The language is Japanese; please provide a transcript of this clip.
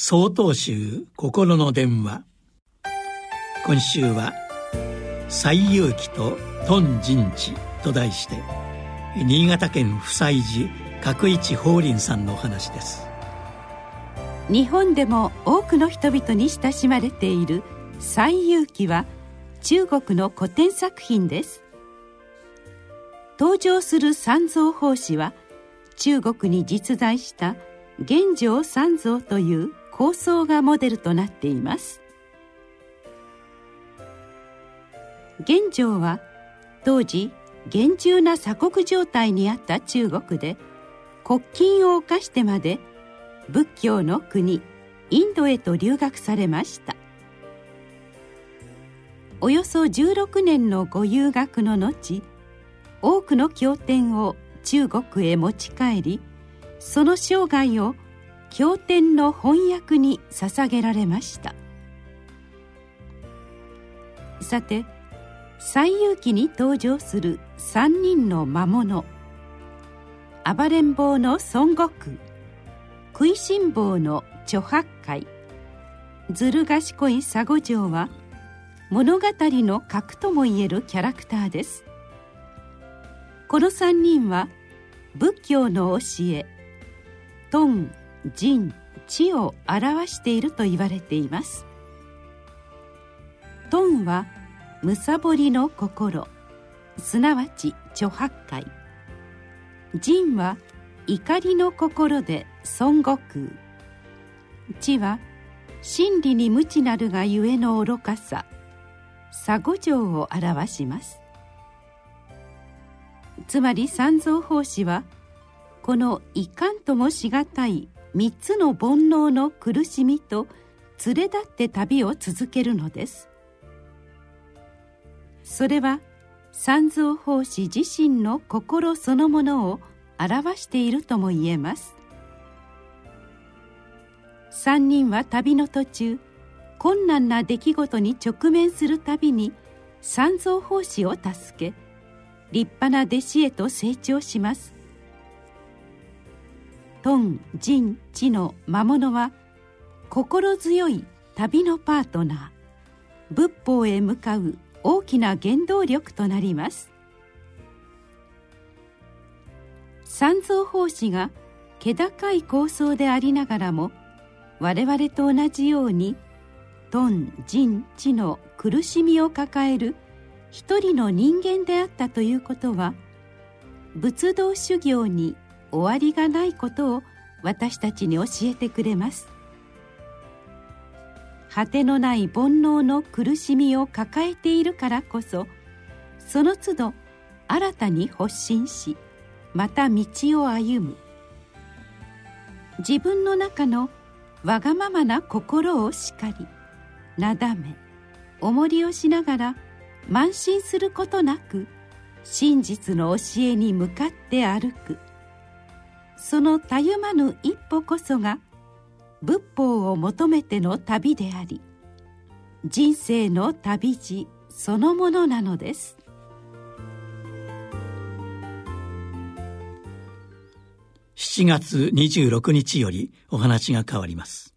総統集心の電話。今週は「西遊記と頓人知」と題して新潟県夫妻寺角一法輪さんのお話です。日本でも多くの人々に親しまれている「西遊記」は中国の古典作品です。登場する三蔵法師は中国に実在した玄奘三蔵という構想がモデルとなっています。玄奘は当時厳重な鎖国状態にあった中国で国禁を犯してまで仏教の国インドへと留学されました。およそ16年のご留学の後多くの経典を中国へ持ち帰りその生涯を経典の翻訳に捧げられました。さて「西遊記」に登場する3人の魔物暴れん坊の孫悟空食いしん坊の猪八戒ずる賢い佐護城は物語の核ともいえるキャラクターです。この3人は仏教の教え「トン人知を表していると言われています。トンはむさぼりの心すなわち著八戒人は怒りの心で孫悟空。知は真理に無知なるがゆえの愚かさ。佐護城を表します。つまり三蔵法師はこのいかんともしがたい3つの煩悩の苦しみと連れ立って旅を続けるのです。それは三蔵法師自身の心そのものを表しているとも言えます。3人は旅の途中困難な出来事に直面するたびに三蔵法師を助け立派な弟子へと成長します。頓人知の魔物は心強い旅のパートナー。仏法へ向かう大きな原動力となります。三蔵法師が気高い構想でありながらも我々と同じように頓人知の苦しみを抱える一人の人間であったということは仏道修行に終わりがないことを私たちに教えてくれます。果てのない煩悩の苦しみを抱えているからこそその都度新たに発信しまた道を歩む。自分の中のわがままな心を叱りなだめ重りをしながら慢心することなく真実の教えに向かって歩く。そのたゆまぬ一歩こそが仏法を求めての旅であり人生の旅路そのものなのです。7月26日よりお話が変わります。